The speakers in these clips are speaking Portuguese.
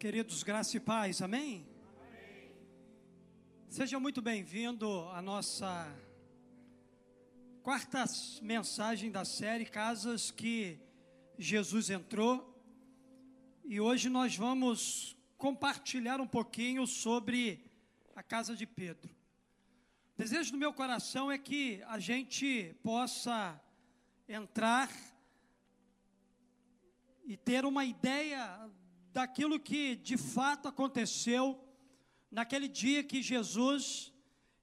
Queridos, graça e paz, amém? amém. Seja muito bem-vindo à nossa quarta mensagem da série Casas que Jesus entrou. E hoje nós vamos compartilhar um pouquinho sobre a casa de Pedro. O desejo do meu coração é que a gente possa entrar e ter uma ideia daquilo que de fato aconteceu naquele dia que Jesus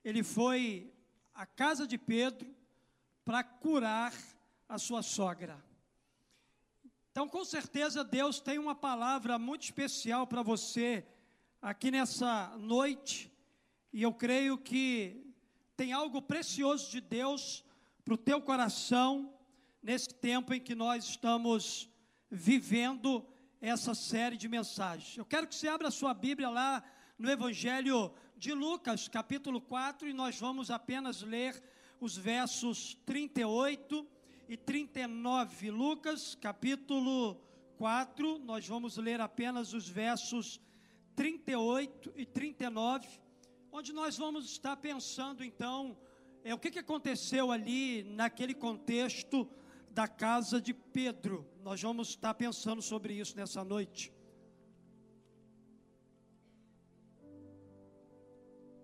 ele foi à casa de Pedro para curar a sua sogra. Então, com certeza Deus tem uma palavra muito especial para você aqui nessa noite, e eu creio que tem algo precioso de Deus para o teu coração nesse tempo em que nós estamos vivendo essa série de mensagens. Eu quero que você abra a sua Bíblia lá no Evangelho de Lucas, capítulo 4, e nós vamos apenas ler os versos 38 e 39. Lucas, capítulo 4, nós vamos ler apenas os versos 38 e 39, onde nós vamos estar pensando então é, o que, que aconteceu ali naquele contexto da casa de Pedro. Nós vamos estar pensando sobre isso nessa noite.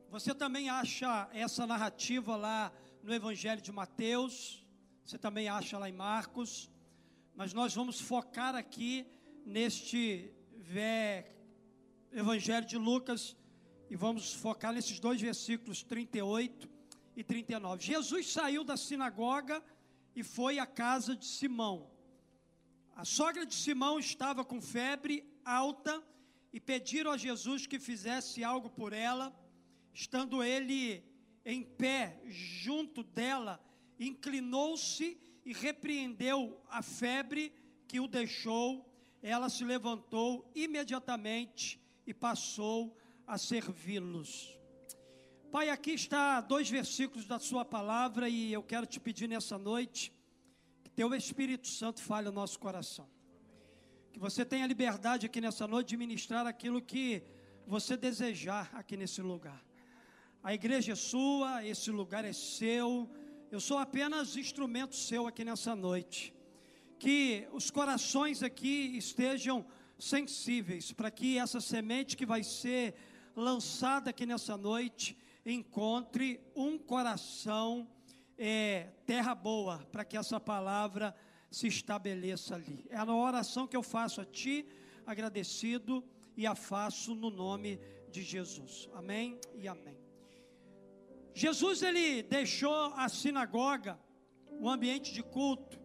Você também acha essa narrativa lá no Evangelho de Mateus, você também acha lá em Marcos, mas nós vamos focar aqui neste Evangelho de Lucas e vamos focar nesses dois versículos 38 e 39. Jesus saiu da sinagoga e foi à casa de Simão. A sogra de Simão estava com febre alta e pediram a Jesus que fizesse algo por ela. Estando ele em pé junto dela, inclinou-se e repreendeu a febre que o deixou. Ela se levantou imediatamente e passou a servi-los. Pai, aqui está dois versículos da Sua palavra e eu quero te pedir nessa noite que Teu Espírito Santo fale o nosso coração. Que você tenha liberdade aqui nessa noite de ministrar aquilo que você desejar aqui nesse lugar. A igreja é sua, esse lugar é seu. Eu sou apenas instrumento seu aqui nessa noite. Que os corações aqui estejam sensíveis para que essa semente que vai ser lançada aqui nessa noite encontre um coração é, terra boa, para que essa palavra se estabeleça ali. É a oração que eu faço a Ti, agradecido, e a faço no nome de Jesus. Amém e amém. Jesus ele deixou a sinagoga, o ambiente de culto,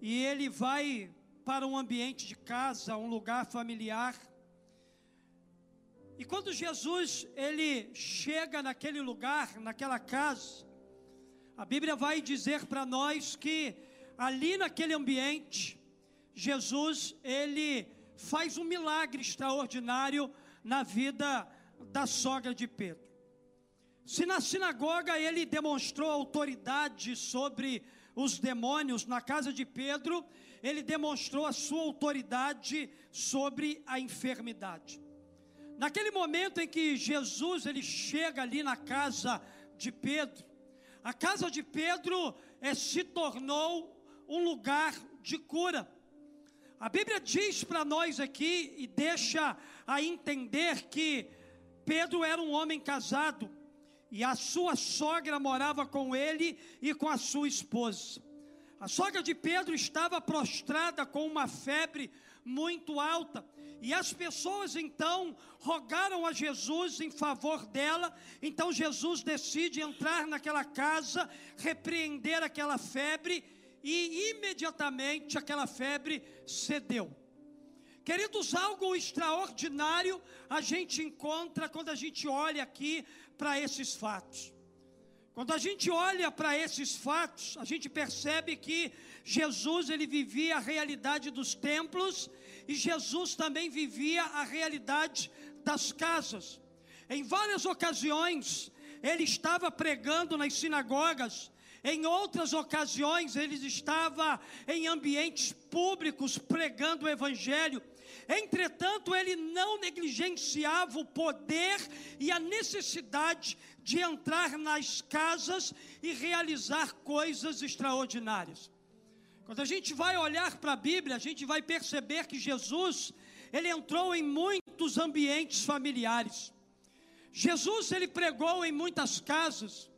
e ele vai para um ambiente de casa, um lugar familiar, e quando Jesus ele chega naquele lugar, naquela casa, a Bíblia vai dizer para nós que ali naquele ambiente, Jesus ele faz um milagre extraordinário na vida da sogra de Pedro. Se na sinagoga ele demonstrou autoridade sobre os demônios, na casa de Pedro, ele demonstrou a sua autoridade sobre a enfermidade. Naquele momento em que Jesus ele chega ali na casa de Pedro, a casa de Pedro é, se tornou um lugar de cura. A Bíblia diz para nós aqui e deixa a entender que Pedro era um homem casado e a sua sogra morava com ele e com a sua esposa. A sogra de Pedro estava prostrada com uma febre muito alta e as pessoas então rogaram a Jesus em favor dela. Então Jesus decide entrar naquela casa, repreender aquela febre e imediatamente aquela febre cedeu. Queridos, algo extraordinário a gente encontra quando a gente olha aqui para esses fatos. Quando a gente olha para esses fatos, a gente percebe que Jesus ele vivia a realidade dos templos e Jesus também vivia a realidade das casas. Em várias ocasiões, ele estava pregando nas sinagogas Em outras ocasiões, ele estava em ambientes públicos pregando o Evangelho. Entretanto, ele não negligenciava o poder e a necessidade de entrar nas casas e realizar coisas extraordinárias. Quando a gente vai olhar para a Bíblia, a gente vai perceber que Jesus, ele entrou em muitos ambientes familiares. Jesus, ele pregou em muitas casas.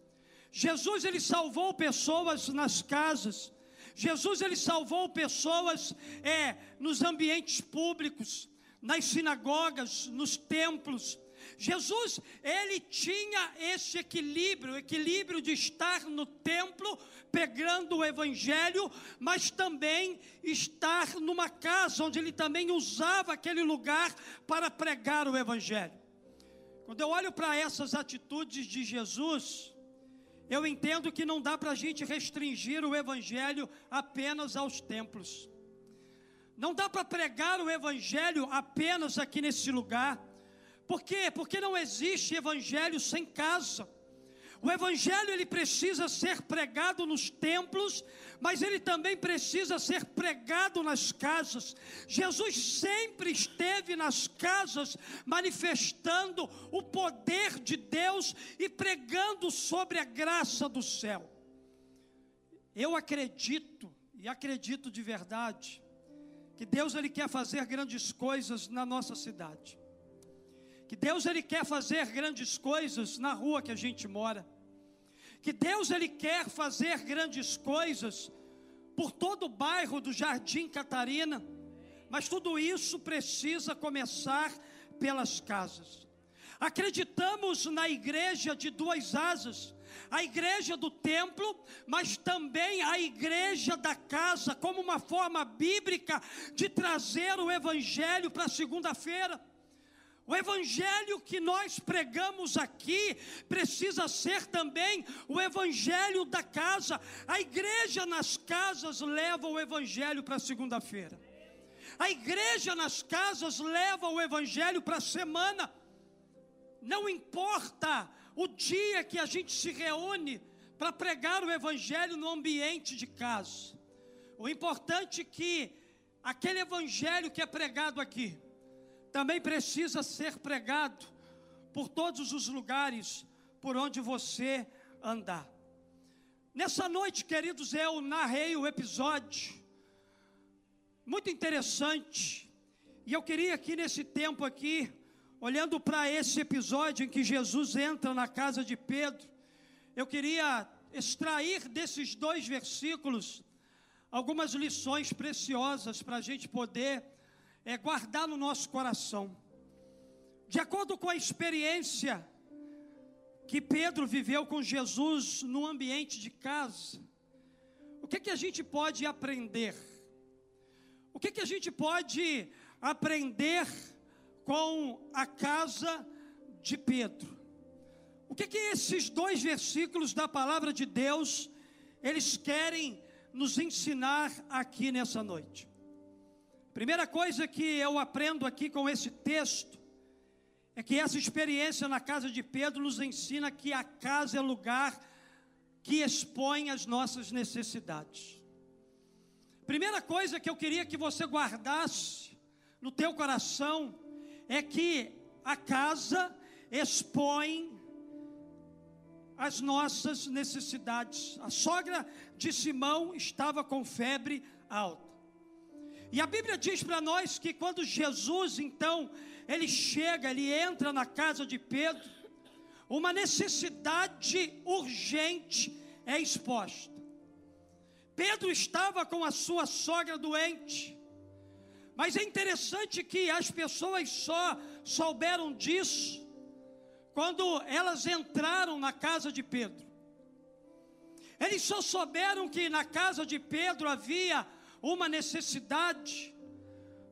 Jesus ele salvou pessoas nas casas. Jesus ele salvou pessoas é, nos ambientes públicos, nas sinagogas, nos templos. Jesus ele tinha esse equilíbrio, equilíbrio de estar no templo pregando o evangelho, mas também estar numa casa onde ele também usava aquele lugar para pregar o evangelho. Quando eu olho para essas atitudes de Jesus, eu entendo que não dá para a gente restringir o Evangelho apenas aos templos. Não dá para pregar o Evangelho apenas aqui nesse lugar. Por quê? Porque não existe Evangelho sem casa. O evangelho ele precisa ser pregado nos templos, mas ele também precisa ser pregado nas casas. Jesus sempre esteve nas casas manifestando o poder de Deus e pregando sobre a graça do céu. Eu acredito e acredito de verdade que Deus ele quer fazer grandes coisas na nossa cidade que Deus ele quer fazer grandes coisas na rua que a gente mora. Que Deus ele quer fazer grandes coisas por todo o bairro do Jardim Catarina. Mas tudo isso precisa começar pelas casas. Acreditamos na igreja de duas asas, a igreja do templo, mas também a igreja da casa, como uma forma bíblica de trazer o evangelho para segunda-feira. O evangelho que nós pregamos aqui precisa ser também o evangelho da casa. A igreja nas casas leva o evangelho para segunda-feira. A igreja nas casas leva o evangelho para a semana. Não importa o dia que a gente se reúne para pregar o evangelho no ambiente de casa. O importante é que aquele evangelho que é pregado aqui também precisa ser pregado por todos os lugares por onde você andar. Nessa noite, queridos, eu narrei o episódio muito interessante. E eu queria aqui nesse tempo aqui, olhando para esse episódio em que Jesus entra na casa de Pedro, eu queria extrair desses dois versículos algumas lições preciosas para a gente poder é, guardar no nosso coração. De acordo com a experiência que Pedro viveu com Jesus no ambiente de casa, o que, que a gente pode aprender? O que, que a gente pode aprender com a casa de Pedro? O que, que esses dois versículos da palavra de Deus eles querem nos ensinar aqui nessa noite? Primeira coisa que eu aprendo aqui com esse texto é que essa experiência na casa de Pedro nos ensina que a casa é lugar que expõe as nossas necessidades. Primeira coisa que eu queria que você guardasse no teu coração é que a casa expõe as nossas necessidades. A sogra de Simão estava com febre alta. E a Bíblia diz para nós que quando Jesus, então, ele chega, ele entra na casa de Pedro, uma necessidade urgente é exposta. Pedro estava com a sua sogra doente, mas é interessante que as pessoas só souberam disso quando elas entraram na casa de Pedro. Eles só souberam que na casa de Pedro havia uma necessidade.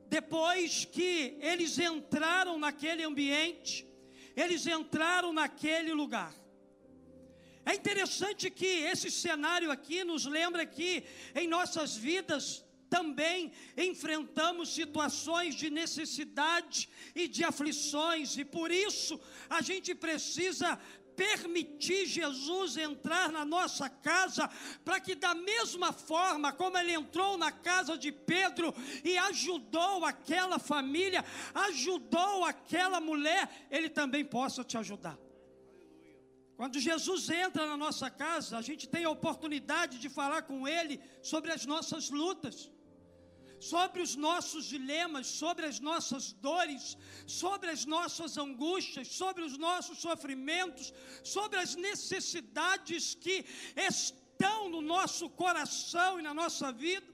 Depois que eles entraram naquele ambiente, eles entraram naquele lugar. É interessante que esse cenário aqui nos lembra que em nossas vidas também enfrentamos situações de necessidade e de aflições, e por isso a gente precisa permitir Jesus entrar na nossa casa, para que, da mesma forma como ele entrou na casa de Pedro e ajudou aquela família, ajudou aquela mulher, ele também possa te ajudar. Quando Jesus entra na nossa casa, a gente tem a oportunidade de falar com Ele sobre as nossas lutas sobre os nossos dilemas, sobre as nossas dores, sobre as nossas angústias, sobre os nossos sofrimentos, sobre as necessidades que estão no nosso coração e na nossa vida.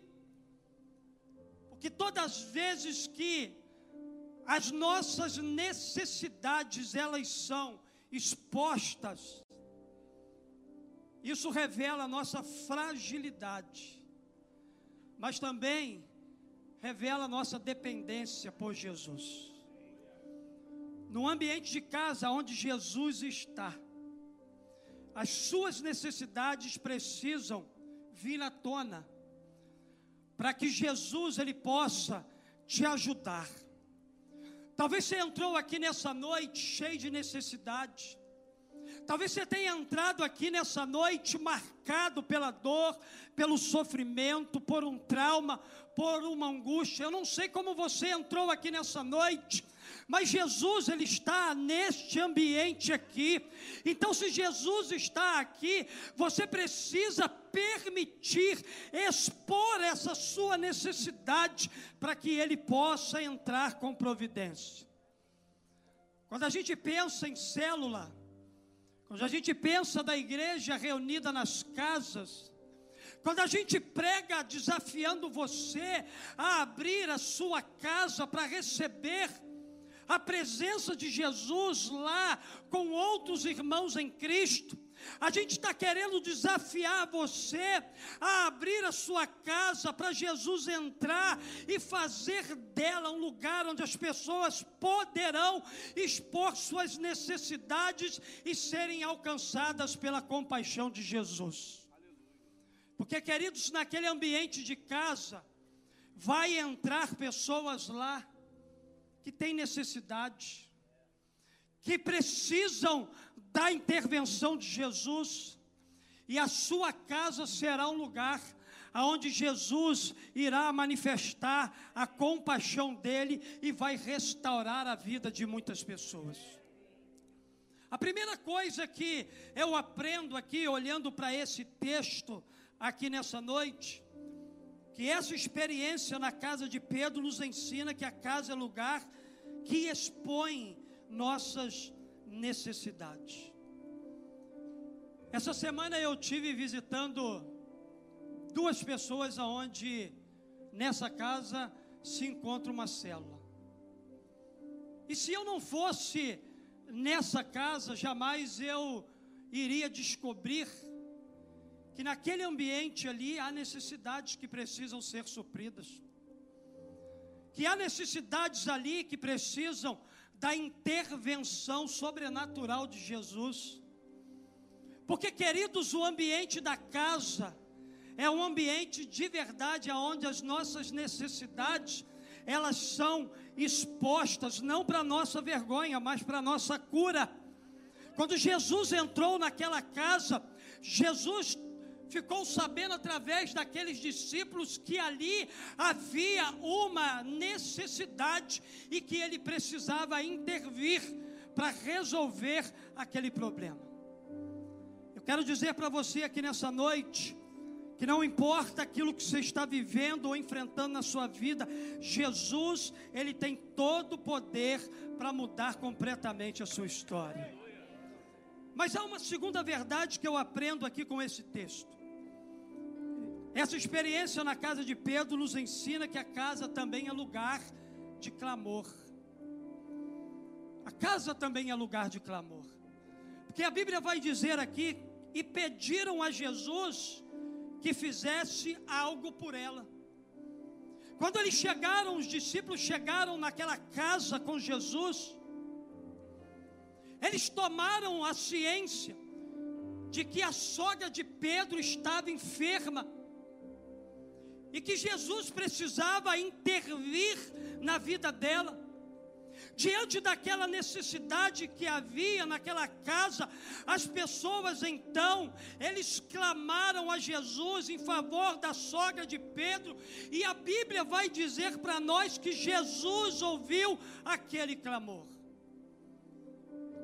Porque todas as vezes que as nossas necessidades elas são expostas, isso revela a nossa fragilidade, mas também revela nossa dependência por Jesus. No ambiente de casa onde Jesus está, as suas necessidades precisam vir à tona, para que Jesus ele possa te ajudar. Talvez você entrou aqui nessa noite cheio de necessidade. Talvez você tenha entrado aqui nessa noite marcado pela dor, pelo sofrimento, por um trauma, por uma angústia. Eu não sei como você entrou aqui nessa noite, mas Jesus ele está neste ambiente aqui. Então, se Jesus está aqui, você precisa permitir expor essa sua necessidade para que ele possa entrar com providência. Quando a gente pensa em célula, quando a gente pensa da igreja reunida nas casas, quando a gente prega desafiando você a abrir a sua casa para receber a presença de Jesus lá com outros irmãos em Cristo, a gente está querendo desafiar você a abrir a sua casa para Jesus entrar e fazer dela um lugar onde as pessoas poderão expor suas necessidades e serem alcançadas pela compaixão de Jesus. Porque, queridos, naquele ambiente de casa, vai entrar pessoas lá que têm necessidade, que precisam da intervenção de Jesus, e a sua casa será um lugar aonde Jesus irá manifestar a compaixão dele e vai restaurar a vida de muitas pessoas. A primeira coisa que eu aprendo aqui, olhando para esse texto, aqui nessa noite, que essa experiência na casa de Pedro nos ensina que a casa é lugar que expõe nossas necessidades. Essa semana eu tive visitando duas pessoas aonde nessa casa se encontra uma célula. E se eu não fosse nessa casa, jamais eu iria descobrir que naquele ambiente ali há necessidades que precisam ser supridas, que há necessidades ali que precisam da intervenção sobrenatural de Jesus. Porque, queridos, o ambiente da casa é um ambiente de verdade onde as nossas necessidades elas são expostas não para nossa vergonha, mas para nossa cura. Quando Jesus entrou naquela casa, Jesus ficou sabendo através daqueles discípulos que ali havia uma necessidade e que ele precisava intervir para resolver aquele problema. Eu quero dizer para você aqui nessa noite, que não importa aquilo que você está vivendo ou enfrentando na sua vida, Jesus, ele tem todo o poder para mudar completamente a sua história. Mas há uma segunda verdade que eu aprendo aqui com esse texto. Essa experiência na casa de Pedro nos ensina que a casa também é lugar de clamor. A casa também é lugar de clamor. Porque a Bíblia vai dizer aqui: e pediram a Jesus que fizesse algo por ela. Quando eles chegaram, os discípulos chegaram naquela casa com Jesus, eles tomaram a ciência de que a sogra de Pedro estava enferma e que Jesus precisava intervir na vida dela. Diante daquela necessidade que havia naquela casa, as pessoas então, eles clamaram a Jesus em favor da sogra de Pedro, e a Bíblia vai dizer para nós que Jesus ouviu aquele clamor.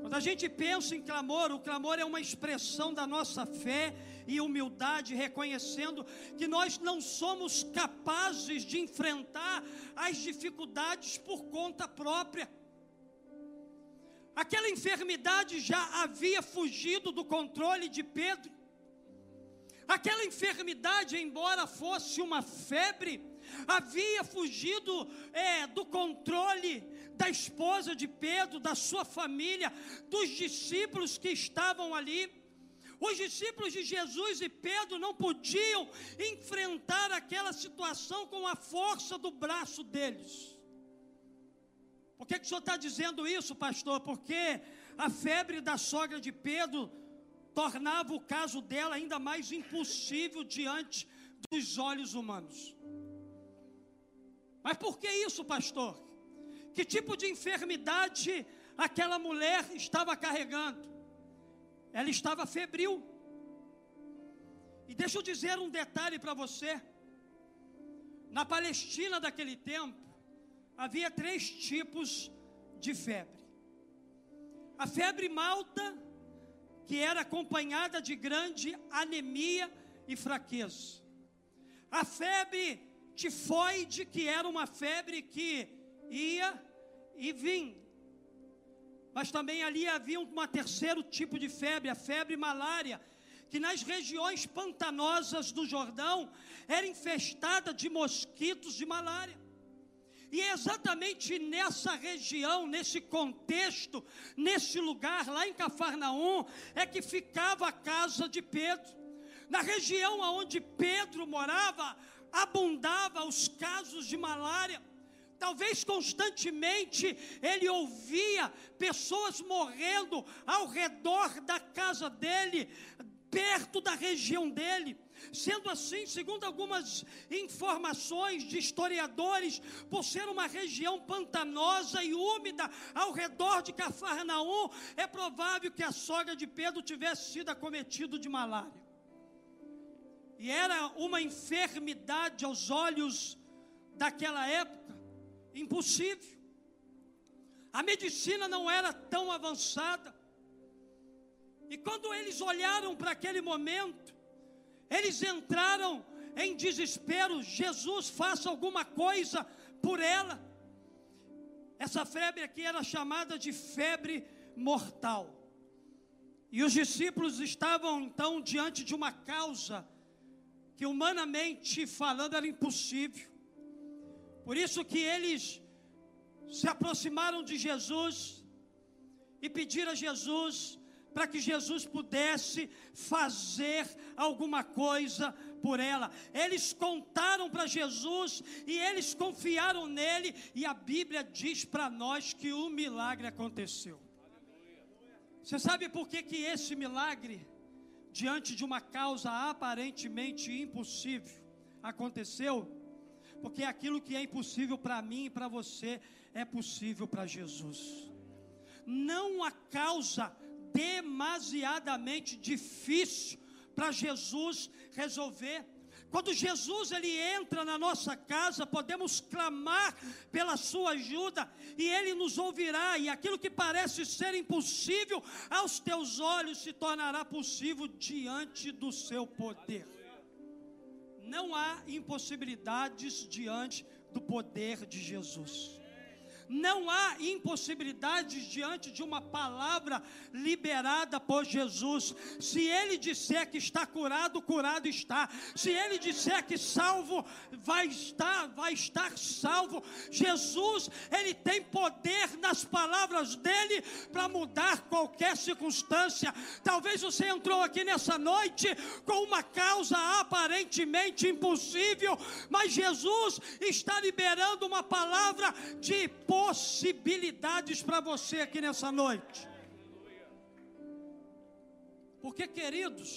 Quando a gente pensa em clamor, o clamor é uma expressão da nossa fé e humildade, reconhecendo que nós não somos capazes de enfrentar as dificuldades por conta própria. Aquela enfermidade já havia fugido do controle de Pedro. Aquela enfermidade, embora fosse uma febre, havia fugido é, do controle da esposa de Pedro, da sua família, dos discípulos que estavam ali. Os discípulos de Jesus e Pedro não podiam enfrentar aquela situação com a força do braço deles. Por que, que o senhor está dizendo isso, pastor? Porque a febre da sogra de Pedro tornava o caso dela ainda mais impossível diante dos olhos humanos. Mas por que isso, pastor? Que tipo de enfermidade aquela mulher estava carregando? Ela estava febril. E deixa eu dizer um detalhe para você. Na Palestina daquele tempo, havia três tipos de febre. A febre malta, que era acompanhada de grande anemia e fraqueza. A febre tifoide, que era uma febre que ia e vinha. Mas também ali havia um terceiro tipo de febre, a febre malária, que nas regiões pantanosas do Jordão era infestada de mosquitos de malária. E é exatamente nessa região, nesse contexto, nesse lugar, lá em Cafarnaum, é que ficava a casa de Pedro. Na região onde Pedro morava, abundava os casos de malária. Talvez constantemente ele ouvia pessoas morrendo ao redor da casa dele, perto da região dele. Sendo assim, segundo algumas informações de historiadores, por ser uma região pantanosa e úmida ao redor de Cafarnaum, é provável que a sogra de Pedro tivesse sido acometida de malária. E era uma enfermidade aos olhos daquela época impossível. A medicina não era tão avançada. E quando eles olharam para aquele momento, eles entraram em desespero. Jesus, faça alguma coisa por ela. Essa febre aqui era chamada de febre mortal. E os discípulos estavam então diante de uma causa que humanamente falando era impossível. Por isso que eles se aproximaram de Jesus e pediram a Jesus para que Jesus pudesse fazer alguma coisa por ela. Eles contaram para Jesus e eles confiaram nele, e a Bíblia diz para nós que o milagre aconteceu. Você sabe por que, que esse milagre diante de uma causa aparentemente impossível, aconteceu, porque aquilo que é impossível para mim e para você é possível para Jesus. Não há causa demasiadamente difícil para Jesus resolver. Quando Jesus ele entra na nossa casa, podemos clamar pela sua ajuda e ele nos ouvirá, e aquilo que parece ser impossível aos teus olhos se tornará possível diante do seu poder. Não há impossibilidades diante do poder de Jesus. Não há impossibilidades diante de uma palavra liberada por Jesus. Se ele disser que está curado, curado está. Se ele disser que salvo, vai estar, vai estar salvo. Jesus, ele tem poder nas palavras dele para mudar qualquer circunstância. Talvez você entrou aqui nessa noite com uma causa aparentemente impossível, mas Jesus está liberando uma palavra de poder possibilidades para você aqui nessa noite. Porque, queridos,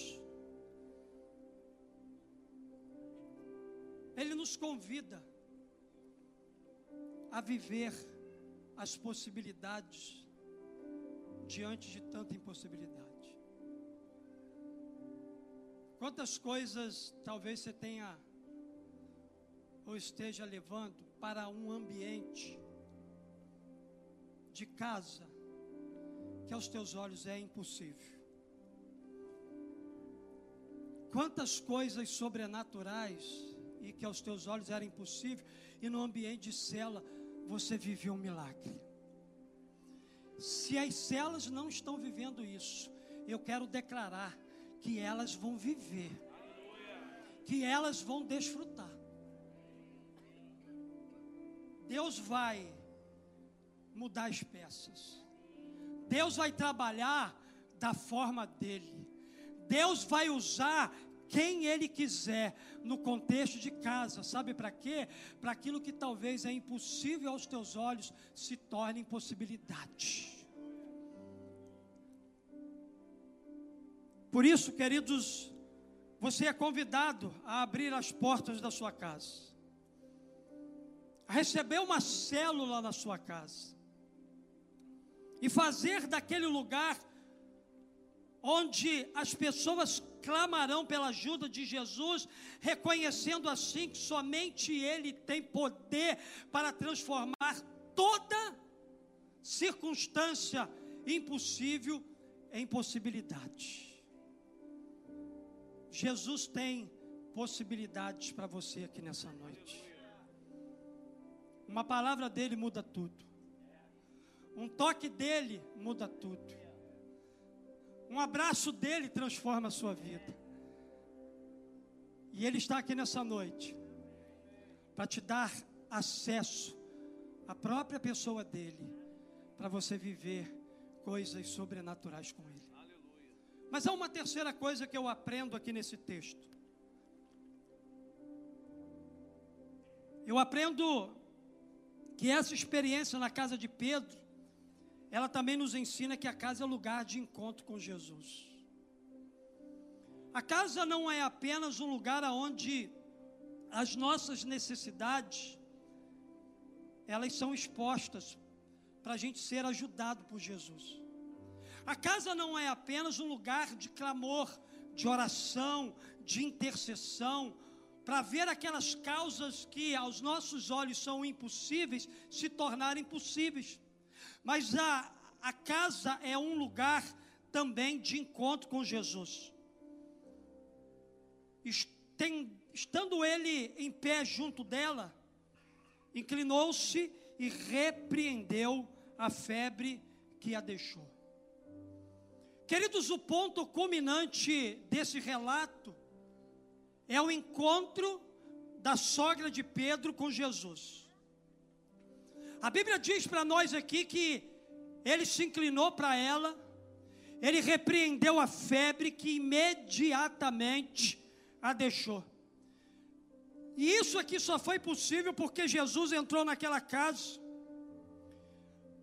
Ele nos convida a viver as possibilidades diante de tanta impossibilidade. Quantas coisas talvez você tenha ou esteja levando para um ambiente de casa que aos teus olhos é impossível. Quantas coisas sobrenaturais e que aos teus olhos era impossível e no ambiente de cela você viveu um milagre. Se as celas não estão vivendo isso, eu quero declarar que elas vão viver, que elas vão desfrutar. Deus vai mudar as peças. Deus vai trabalhar da forma dele. Deus vai usar quem ele quiser no contexto de casa. Sabe para quê? Para aquilo que talvez é impossível aos teus olhos se torne impossibilidade. Por isso, queridos, você é convidado a abrir as portas da sua casa, a receber uma célula na sua casa e fazer daquele lugar onde as pessoas clamarão pela ajuda de Jesus, reconhecendo assim que somente Ele tem poder para transformar toda circunstância impossível em possibilidade. Jesus tem possibilidades para você aqui nessa noite. Uma palavra dele muda tudo. Um toque dele muda tudo. Um abraço dele transforma a sua vida. E ele está aqui nessa noite para te dar acesso à própria pessoa dele, para você viver coisas sobrenaturais com ele. Mas há uma terceira coisa que eu aprendo aqui nesse texto. Eu aprendo que essa experiência na casa de Pedro, ela também nos ensina que a casa é lugar de encontro com Jesus. A casa não é apenas um lugar onde as nossas necessidades elas são expostas para a gente ser ajudado por Jesus. A casa não é apenas um lugar de clamor, de oração, de intercessão, para ver aquelas causas que aos nossos olhos são impossíveis se tornarem possíveis. Mas a, a casa é um lugar também de encontro com Jesus. Estando ele em pé junto dela, inclinou-se e repreendeu a febre que a deixou. Queridos, o ponto culminante desse relato é o encontro da sogra de Pedro com Jesus. A Bíblia diz para nós aqui que ele se inclinou para ela, ele repreendeu a febre que imediatamente a deixou. E isso aqui só foi possível porque Jesus entrou naquela casa.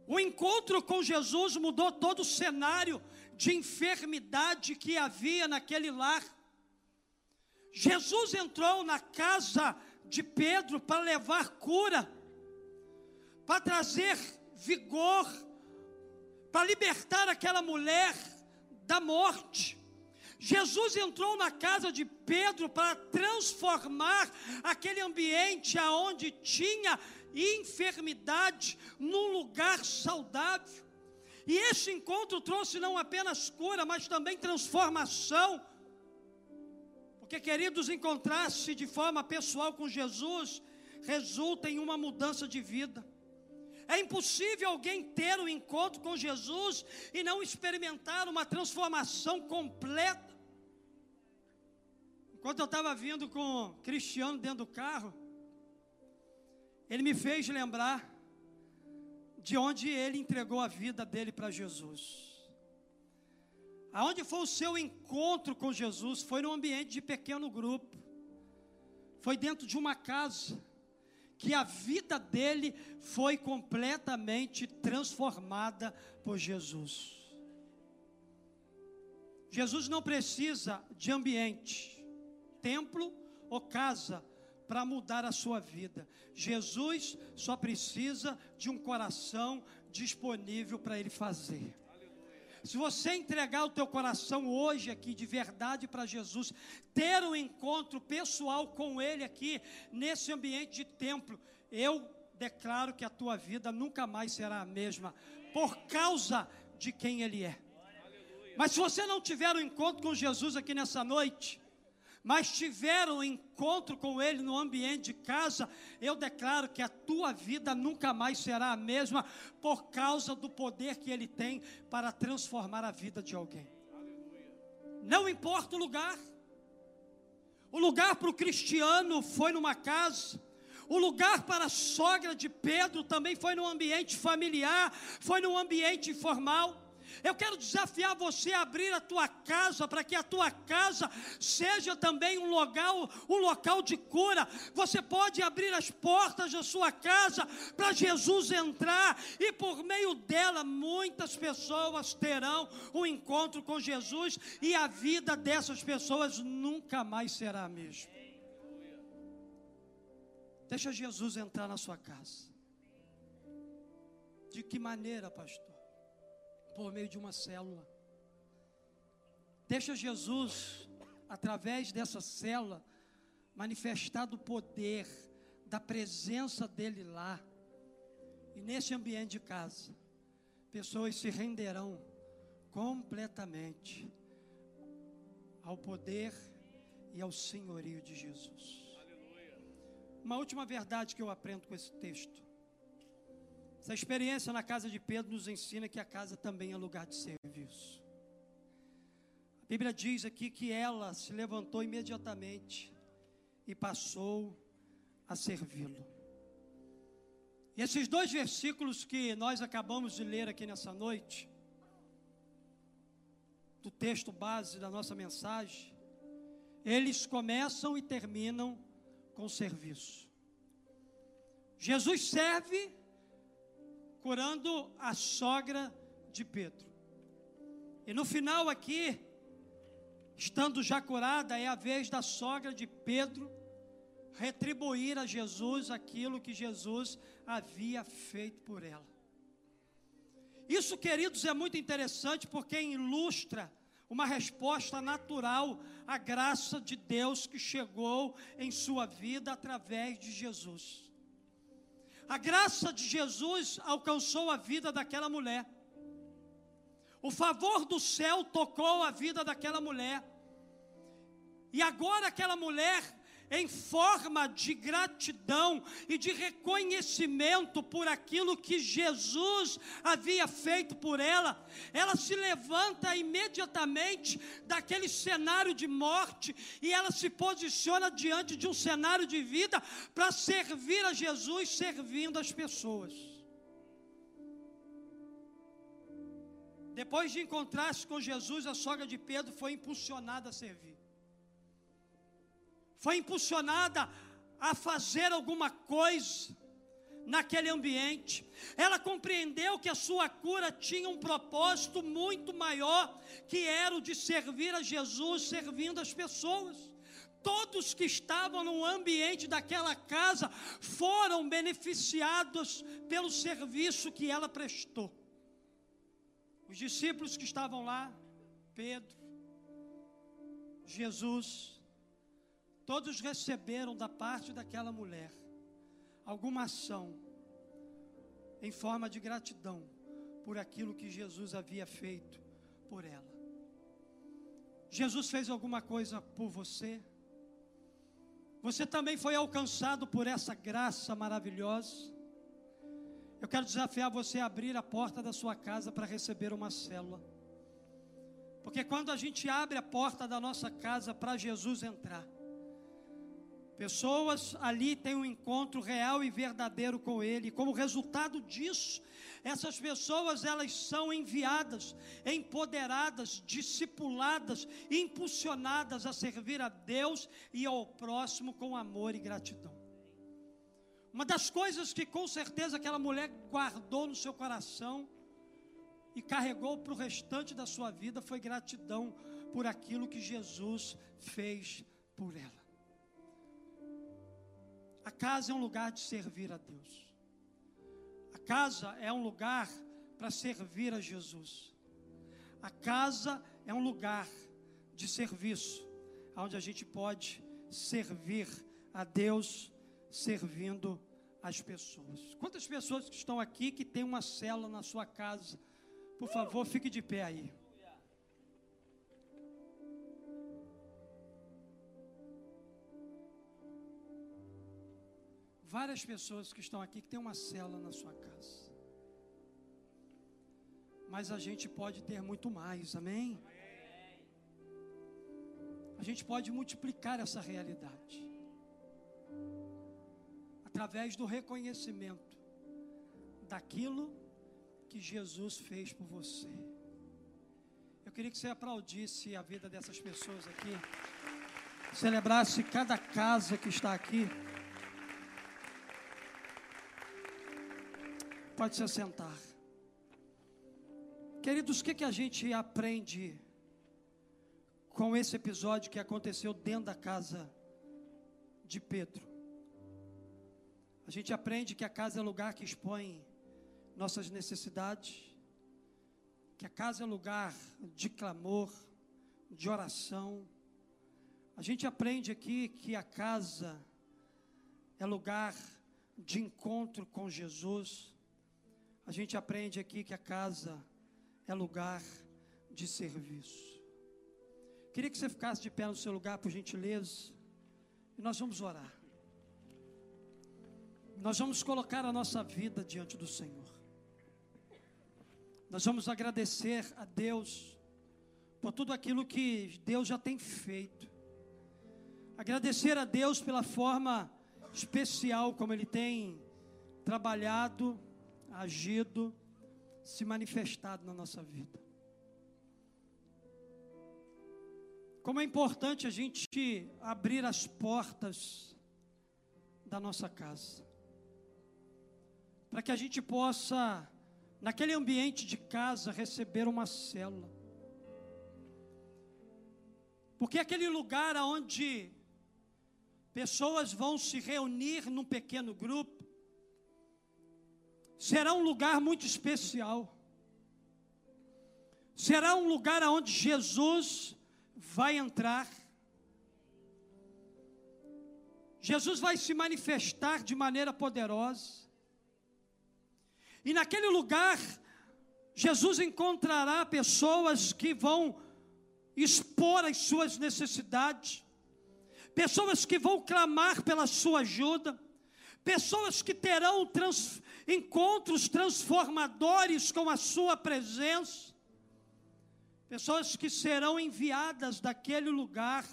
O encontro com Jesus mudou todo o cenário de enfermidade que havia naquele lar. Jesus entrou na casa de Pedro para levar cura, para trazer vigor, para libertar aquela mulher da morte. Jesus entrou na casa de Pedro para transformar aquele ambiente aonde tinha enfermidade num lugar saudável. E esse encontro trouxe não apenas cura, mas também transformação. Porque, queridos, encontrar-se de forma pessoal com Jesus resulta em uma mudança de vida. É impossível alguém ter um encontro com Jesus e não experimentar uma transformação completa. Enquanto eu estava vindo com o Cristiano dentro do carro, ele me fez lembrar de onde ele entregou a vida dele para Jesus. Aonde foi o seu encontro com Jesus? Foi num ambiente de pequeno grupo. Foi dentro de uma casa que a vida dele foi completamente transformada por Jesus. Jesus não precisa de ambiente, templo ou casa para mudar a sua vida. Jesus só precisa de um coração disponível para ele fazer. Se você entregar o teu coração hoje aqui de verdade para Jesus, ter um encontro pessoal com ele aqui nesse ambiente de templo, eu declaro que a tua vida nunca mais será a mesma por causa de quem ele é. Mas se você não tiver um encontro com Jesus aqui nessa noite, mas tiver um encontro com Ele no ambiente de casa, eu declaro que a tua vida nunca mais será a mesma por causa do poder que Ele tem para transformar a vida de alguém. Não importa o lugar, o lugar para o cristiano foi numa casa, o lugar para a sogra de Pedro também foi no ambiente familiar, foi no ambiente informal. Eu quero desafiar você a abrir a tua casa para que a tua casa seja também um local, um local de cura. Você pode abrir as portas da sua casa para Jesus entrar e por meio dela muitas pessoas terão um encontro com Jesus e a vida dessas pessoas nunca mais será a mesma. Deixa Jesus entrar na sua casa. De que maneira, pastor? Por meio de uma célula. Deixa Jesus, através dessa célula, manifestar do poder, da presença dEle lá. E nesse ambiente de casa, pessoas se renderão completamente ao poder e ao senhorio de Jesus. Uma última verdade que eu aprendo com esse texto. Essa experiência na casa de Pedro nos ensina que a casa também é lugar de serviço. A Bíblia diz aqui que ela se levantou imediatamente e passou a servi-lo. E esses dois versículos que nós acabamos de ler aqui nessa noite, do texto base da nossa mensagem, eles começam e terminam com serviço. Jesus serve curando a sogra de Pedro. E no final aqui, estando já curada, é a vez da sogra de Pedro retribuir a Jesus aquilo que Jesus havia feito por ela. Isso, queridos, é muito interessante porque ilustra uma resposta natural à graça de Deus que chegou em sua vida através de Jesus. A graça de Jesus alcançou a vida daquela mulher. O favor do céu tocou a vida daquela mulher. E agora aquela mulher em forma de gratidão e de reconhecimento por aquilo que Jesus havia feito por ela, ela se levanta imediatamente daquele cenário de morte e ela se posiciona diante de um cenário de vida para servir a Jesus, servindo as pessoas. Depois de encontrar-se com Jesus, a sogra de Pedro foi impulsionada a servir foi impulsionada a fazer alguma coisa naquele ambiente. Ela compreendeu que a sua cura tinha um propósito muito maior, que era o de servir a Jesus, servindo as pessoas. Todos que estavam no ambiente daquela casa foram beneficiados pelo serviço que ela prestou. Os discípulos que estavam lá, Pedro, Jesus, Todos receberam da parte daquela mulher alguma ação em forma de gratidão por aquilo que Jesus havia feito por ela. Jesus fez alguma coisa por você? Você também foi alcançado por essa graça maravilhosa? Eu quero desafiar você a abrir a porta da sua casa para receber uma célula. Porque quando a gente abre a porta da nossa casa para Jesus entrar, Pessoas ali têm um encontro real e verdadeiro com Ele. Como resultado disso, essas pessoas elas são enviadas, empoderadas, discipuladas, impulsionadas a servir a Deus e ao próximo com amor e gratidão. Uma das coisas que com certeza aquela mulher guardou no seu coração e carregou para o restante da sua vida foi gratidão por aquilo que Jesus fez por ela. Casa é um lugar de servir a Deus. A casa é um lugar para servir a Jesus. A casa é um lugar de serviço, onde a gente pode servir a Deus servindo as pessoas. Quantas pessoas que estão aqui que tem uma cela na sua casa? Por favor, fique de pé aí. Várias pessoas que estão aqui que tem uma cela na sua casa. Mas a gente pode ter muito mais, amém? A gente pode multiplicar essa realidade através do reconhecimento daquilo que Jesus fez por você. Eu queria que você aplaudisse a vida dessas pessoas aqui, celebrasse cada casa que está aqui. Pode se assentar. Queridos, o que, que a gente aprende com esse episódio que aconteceu dentro da casa de Pedro? A gente aprende que a casa é lugar que expõe nossas necessidades, que a casa é lugar de clamor, de oração. A gente aprende aqui que a casa é lugar de encontro com Jesus. A gente aprende aqui que a casa é lugar de serviço. Queria que você ficasse de pé no seu lugar, por gentileza, e nós vamos orar. Nós vamos colocar a nossa vida diante do Senhor. Nós vamos agradecer a Deus por tudo aquilo que Deus já tem feito. Agradecer a Deus pela forma especial como Ele tem trabalhado agido, se manifestado na nossa vida. Como é importante a gente abrir as portas da nossa casa, para que a gente possa, naquele ambiente de casa, receber uma célula. Porque é aquele lugar onde pessoas vão se reunir num pequeno grupo, será um lugar muito especial. Será um lugar onde Jesus vai entrar. Jesus vai se manifestar de maneira poderosa. E naquele lugar, Jesus encontrará pessoas que vão expor as suas necessidades, pessoas que vão clamar pela sua ajuda, pessoas que terão trans, encontros transformadores com a Sua presença, pessoas que serão enviadas daquele lugar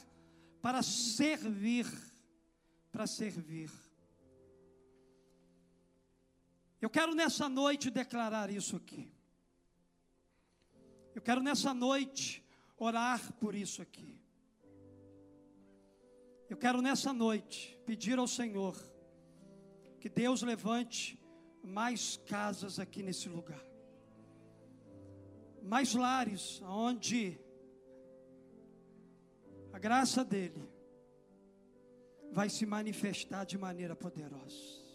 para servir, para servir. Eu quero nessa noite declarar isso aqui. Eu quero nessa noite orar por isso aqui. Eu quero nessa noite pedir ao Senhor que Deus levante mais casas aqui nesse lugar. Mais lares onde a graça dele vai se manifestar de maneira poderosa.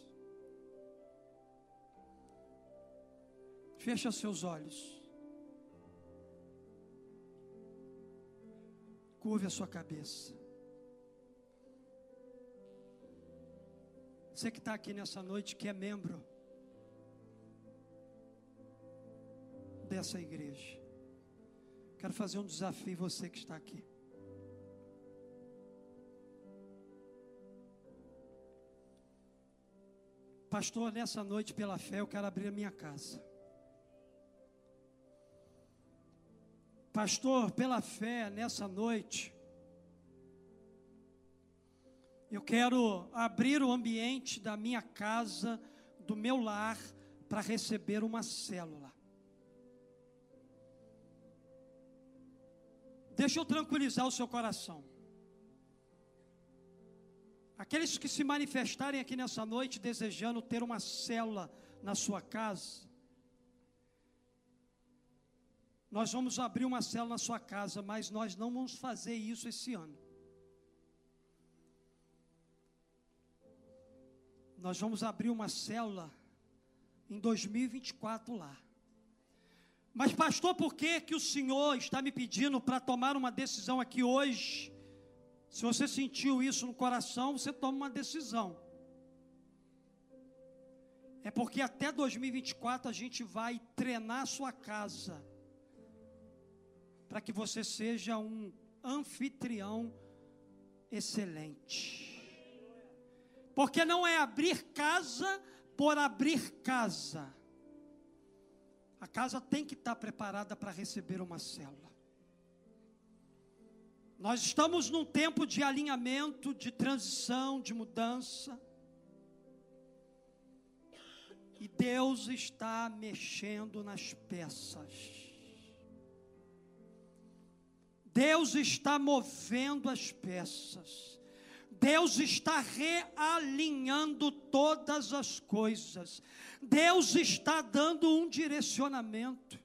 Fecha seus olhos. Curve a sua cabeça. Você que está aqui nessa noite, que é membro dessa igreja. Quero fazer um desafio você que está aqui. Pastor, nessa noite, pela fé, eu quero abrir a minha casa. Pastor, pela fé, nessa noite, eu quero abrir o ambiente da minha casa, do meu lar, para receber uma célula. Deixa eu tranquilizar o seu coração. Aqueles que se manifestarem aqui nessa noite desejando ter uma célula na sua casa, nós vamos abrir uma célula na sua casa, mas nós não vamos fazer isso esse ano. Nós vamos abrir uma célula em 2024 lá. Mas, pastor, por que, que o senhor está me pedindo para tomar uma decisão aqui hoje? Se você sentiu isso no coração, você toma uma decisão. É porque até 2024 a gente vai treinar a sua casa para que você seja um anfitrião excelente. Porque não é abrir casa por abrir casa. A casa tem que estar preparada para receber uma célula. Nós estamos num tempo de alinhamento, de transição, de mudança. E Deus está mexendo nas peças. Deus está movendo as peças. Deus está realinhando todas as coisas. Deus está dando um direcionamento.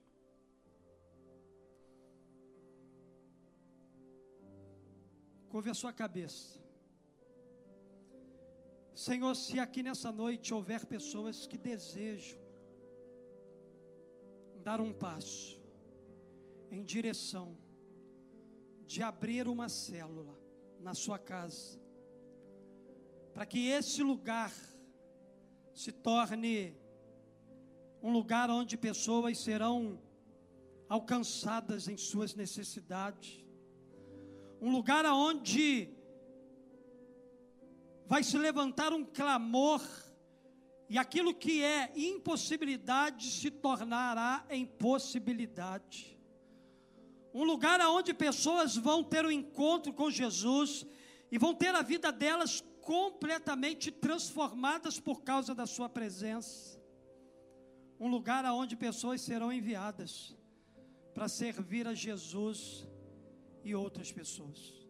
Curve a sua cabeça. Senhor, se aqui nessa noite houver pessoas que desejam dar um passo em direção de abrir uma célula na sua casa, para que esse lugar se torne um lugar onde pessoas serão alcançadas em suas necessidades, um lugar onde vai se levantar um clamor e aquilo que é impossibilidade se tornará em possibilidade. Um lugar onde pessoas vão ter um encontro com Jesus e vão ter a vida delas completamente transformadas por causa da sua presença. Um lugar onde pessoas serão enviadas para servir a Jesus e outras pessoas.